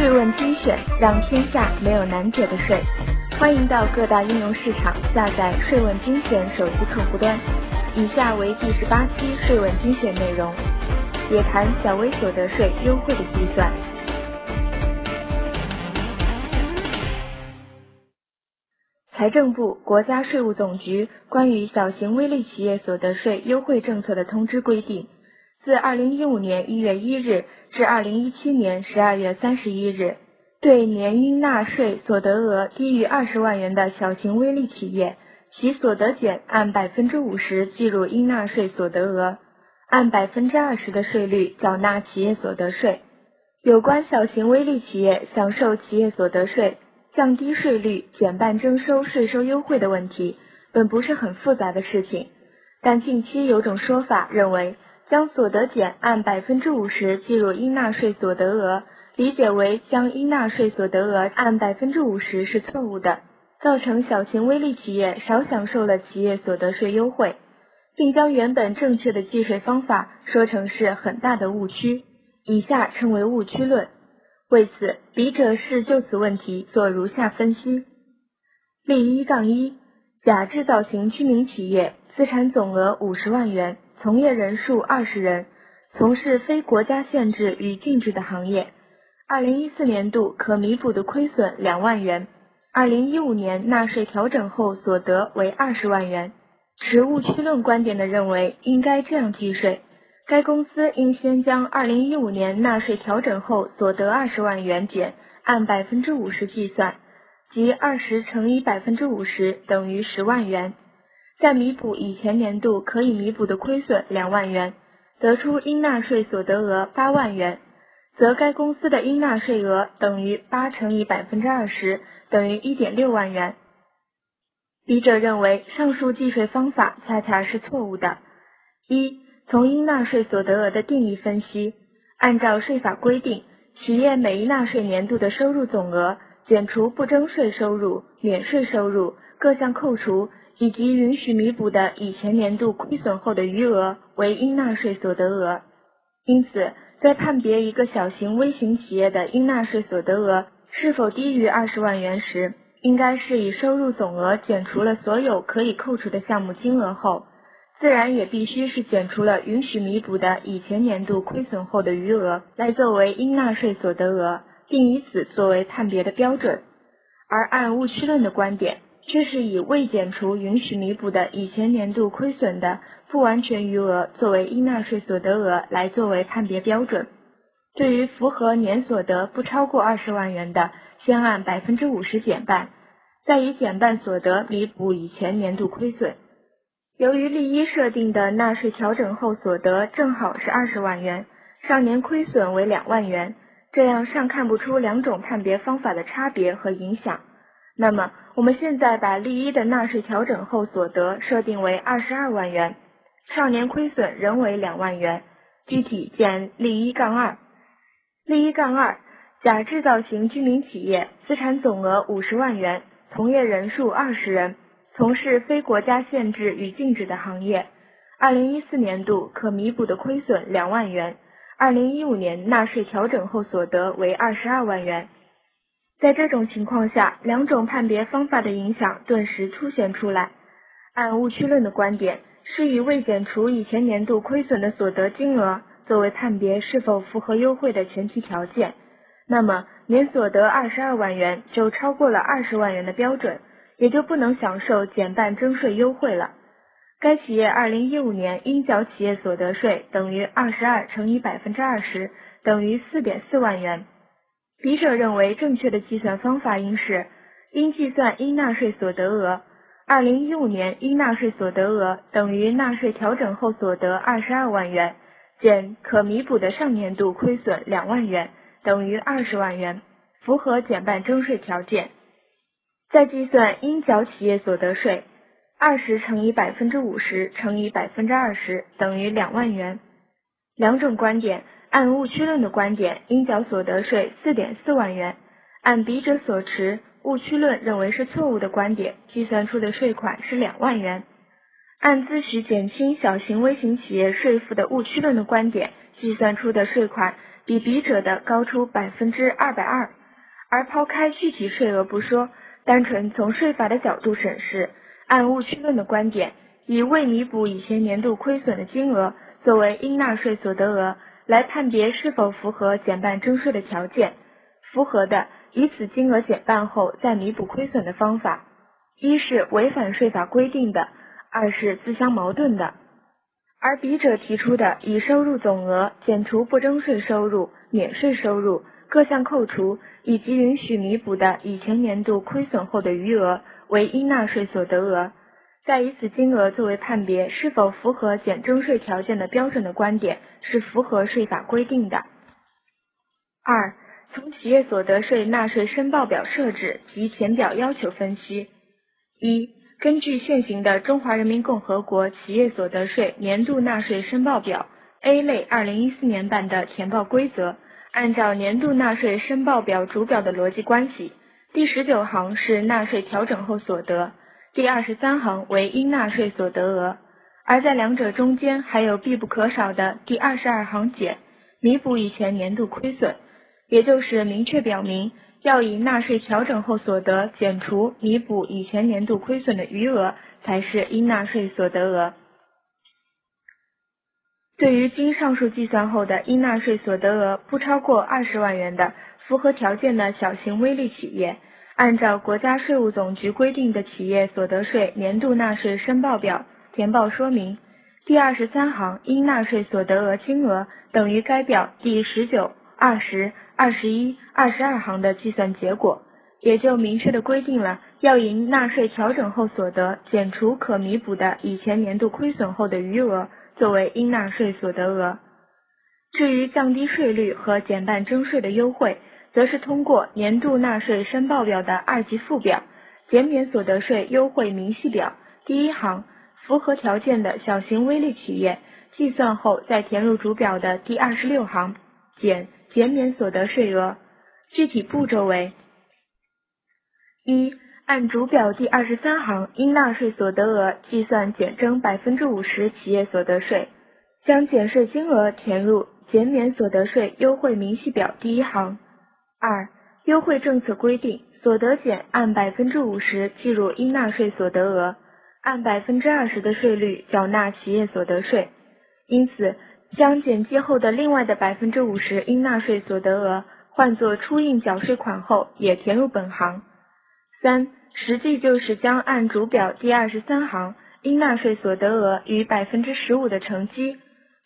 税问精选，让天下没有难解的税。欢迎到各大应用市场下载“税问精选”手机客户端。以下为第十八期税问精选内容，也谈小微所得税优惠的计算。财政部、国家税务总局关于小型微利企业所得税优惠政策的通知规定，自二零一五年一月一日至二零一七年十二月三十一日，对年应纳税所得额低于二十万元的小型微利企业，其所得减按百分之五十计入应纳税所得额，按百分之二十的税率缴纳企业所得税。有关小型微利企业享受企业所得税降低税率、减半征收税收优惠的问题，本不是很复杂的事情。但近期有种说法认为，将所得减按百分之五十计入应纳税所得额，理解为将应纳税所得额按百分之五十是错误的，造成小型微利企业少享受了企业所得税优惠，并将原本正确的计税方法说成是很大的误区，以下称为误区论。为此，笔者是就此问题做如下分析：例一杠一，甲制造型居民企业，资产总额五十万元，从业人数二十人，从事非国家限制与禁止的行业，二零一四年度可弥补的亏损两万元，二零一五年纳税调整后所得为二十万元。持误区论观点的认为，应该这样计税。该公司应先将二零一五年纳税调整后所得二十万元减，按百分之五十计算，即二十乘以百分之五十等于十万元，再弥补以前年度可以弥补的亏损两万元，得出应纳税所得额八万元，则该公司的应纳税额等于八乘以百分之二十等于一点六万元。笔者认为上述计税方法恰恰是错误的。一从应纳税所得额的定义分析，按照税法规定，企业每一纳税年度的收入总额减除不征税收入、免税收入、各项扣除以及允许弥补的以前年度亏损后的余额为应纳税所得额。因此，在判别一个小型微型企业的应纳税所得额是否低于二十万元时，应该是以收入总额减除了所有可以扣除的项目金额后。自然也必须是减除了允许弥补的以前年度亏损后的余额，来作为应纳税所得额，并以此作为判别的标准。而按误区论的观点，却是以未减除允许弥补的以前年度亏损的不完全余额作为应纳税所得额来作为判别标准。对于符合年所得不超过二十万元的，先按百分之五十减半，再以减半所得弥补以前年度亏损。由于例一设定的纳税调整后所得正好是二十万元，上年亏损为两万元，这样尚看不出两种判别方法的差别和影响。那么，我们现在把例一的纳税调整后所得设定为二十二万元，上年亏损仍为两万元。具体见例一杠二。例一杠二，甲制造型居民企业，资产总额五十万元，从业人数二十人。从事非国家限制与禁止的行业，二零一四年度可弥补的亏损两万元，二零一五年纳税调整后所得为二十二万元。在这种情况下，两种判别方法的影响顿时凸显出来。按误区论的观点，是以未减除以前年度亏损的所得金额作为判别是否符合优惠的前提条件，那么年所得二十二万元就超过了二十万元的标准。也就不能享受减半征税优惠了。该企业二零一五年应缴企业所得税等于二十二乘以百分之二十，等于四点四万元。笔者认为正确的计算方法应是：应计算应纳税所得额，二零一五年应纳税所得额等于纳税调整后所得二十二万元，减可弥补的上年度亏损两万元，等于二十万元，符合减半征税条件。再计算应缴企业所得税，二十乘以百分之五十乘以百分之二十等于两万元。两种观点，按误区论的观点，应缴所得税四点四万元；按笔者所持误区论认为是错误的观点，计算出的税款是两万元。按自诩减轻小型微型企业税负的误区论的观点，计算出的税款比笔者的高出百分之二百二。而抛开具体税额不说，单纯从税法的角度审视，按误区论的观点，以未弥补以前年度亏损的金额作为应纳税所得额，来判别是否符合减半征税的条件，符合的，以此金额减半后再弥补亏损的方法，一是违反税法规定的，二是自相矛盾的。而笔者提出的以收入总额减除不征税收入、免税收入各项扣除，以及允许弥补的以前年度亏损后的余额为应纳税所得额，在以此金额作为判别是否符合减征税条件的标准的观点是符合税法规定的。二、从企业所得税纳税申报表设置及填表要求分析。一根据现行的《中华人民共和国企业所得税年度纳税申报表 A 类二零一四年版的填报规则，按照年度纳税申报表主表的逻辑关系，第十九行是纳税调整后所得，第二十三行为应纳税所得额，而在两者中间还有必不可少的第二十二行减，弥补以前年度亏损，也就是明确表明。要以纳税调整后所得减除弥补以前年度亏损的余额，才是应纳税所得额。对于经上述计算后的应纳税所得额不超过二十万元的符合条件的小型微利企业，按照国家税务总局规定的企业所得税年度纳税申报表填报说明，第二十三行应纳税所得额金额等于该表第十九、二十。二十一、二十二行的计算结果，也就明确的规定了要以纳税调整后所得减除可弥补的以前年度亏损后的余额作为应纳税所得额。至于降低税率和减半征税的优惠，则是通过年度纳税申报表的二级附表减免所得税优惠明细表第一行符合条件的小型微利企业计算后再填入主表的第二十六行减。减免所得税额，具体步骤为：一、按主表第二十三行应纳税所得额计算减征百分之五十企业所得税，将减税金额填入减免所得税优惠明细表第一行。二、优惠政策规定，所得减按百分之五十计入应纳税所得额，按百分之二十的税率缴纳企业所得税，因此。将减记后的另外的百分之五十应纳税所得额换作出应缴税款后也填入本行。三，实际就是将按主表第二十三行应纳税所得额与百分之十五的乘积，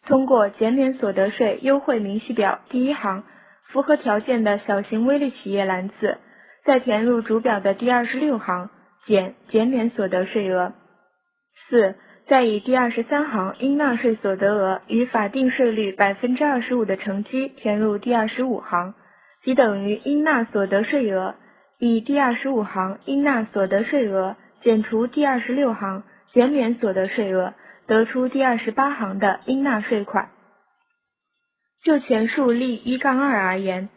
通过减免所得税优惠明细表第一行符合条件的小型微利企业栏次，再填入主表的第二十六行减减免所得税额。四。再以第二十三行应纳税所得额与法定税率百分之二十五的乘积填入第二十五行，即等于应纳所得税额。以第二十五行应纳所得税额减除第二十六行减免所得税额，得出第二十八行的应纳税款。就前述例一杠二而言，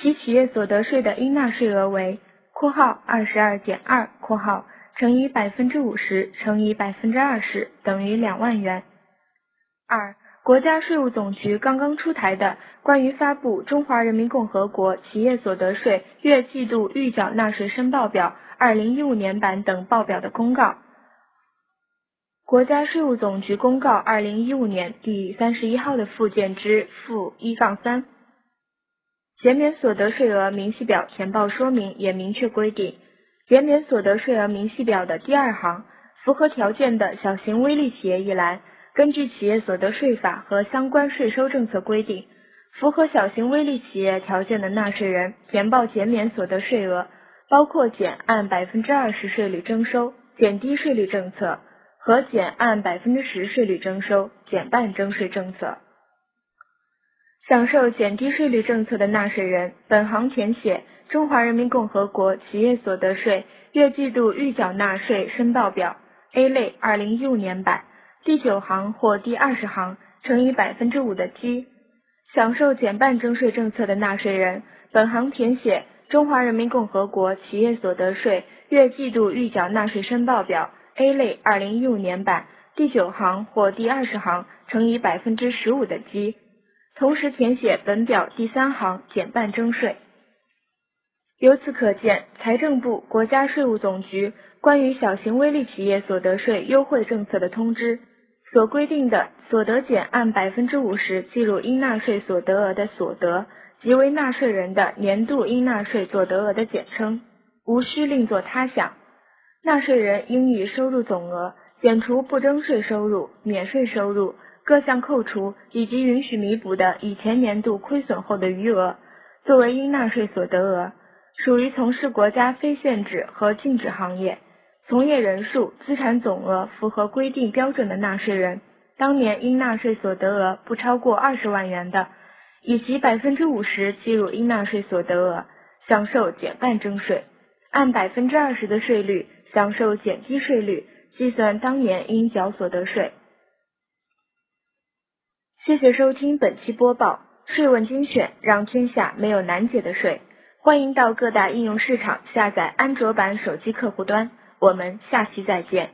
其企业所得税的应纳税额为（括号二十二减二括号）。乘以百分之五十乘以百分之二十等于两万元。二、国家税务总局刚刚出台的关于发布《中华人民共和国企业所得税月季度预缴纳税申报表（二零一五年版）》等报表的公告，《国家税务总局公告（二零一五年）》第三十一号的附件之负一杠三，减免所得税额明细表填报说明也明确规定。减免所得税额明细表的第二行，符合条件的小型微利企业一栏，根据企业所得税法和相关税收政策规定，符合小型微利企业条件的纳税人填报减免所得税额，包括减按百分之二十税率征收、减低税率政策和减按百分之十税率征收、减半征税政策。享受减低税率政策的纳税人，本行填写。中华人民共和国企业所得税月季度预缴纳税申报表 A 类二零一五年版第九行或第二十行乘以百分之五的基。享受减半征税政策的纳税人，本行填写中华人民共和国企业所得税月季度预缴纳税申报表 A 类二零一五年版第九行或第二十行乘以百分之十五的基。同时填写本表第三行减半征税。由此可见，财政部、国家税务总局关于小型微利企业所得税优惠政策的通知所规定的所得减按百分之五十计入应纳税所得额的所得，即为纳税人的年度应纳税所得额的简称，无需另作他想。纳税人应以收入总额减除不征税收入、免税收入、各项扣除以及允许弥补的以前年度亏损后的余额，作为应纳税所得额。属于从事国家非限制和禁止行业，从业人数、资产总额符合规定标准的纳税人，当年应纳税所得额不超过二十万元的，以其百分之五十计入应纳税所得额，享受减半征税，按百分之二十的税率享受减低税率计算当年应缴所得税。谢谢收听本期播报，税问精选，让天下没有难解的税。欢迎到各大应用市场下载安卓版手机客户端，我们下期再见。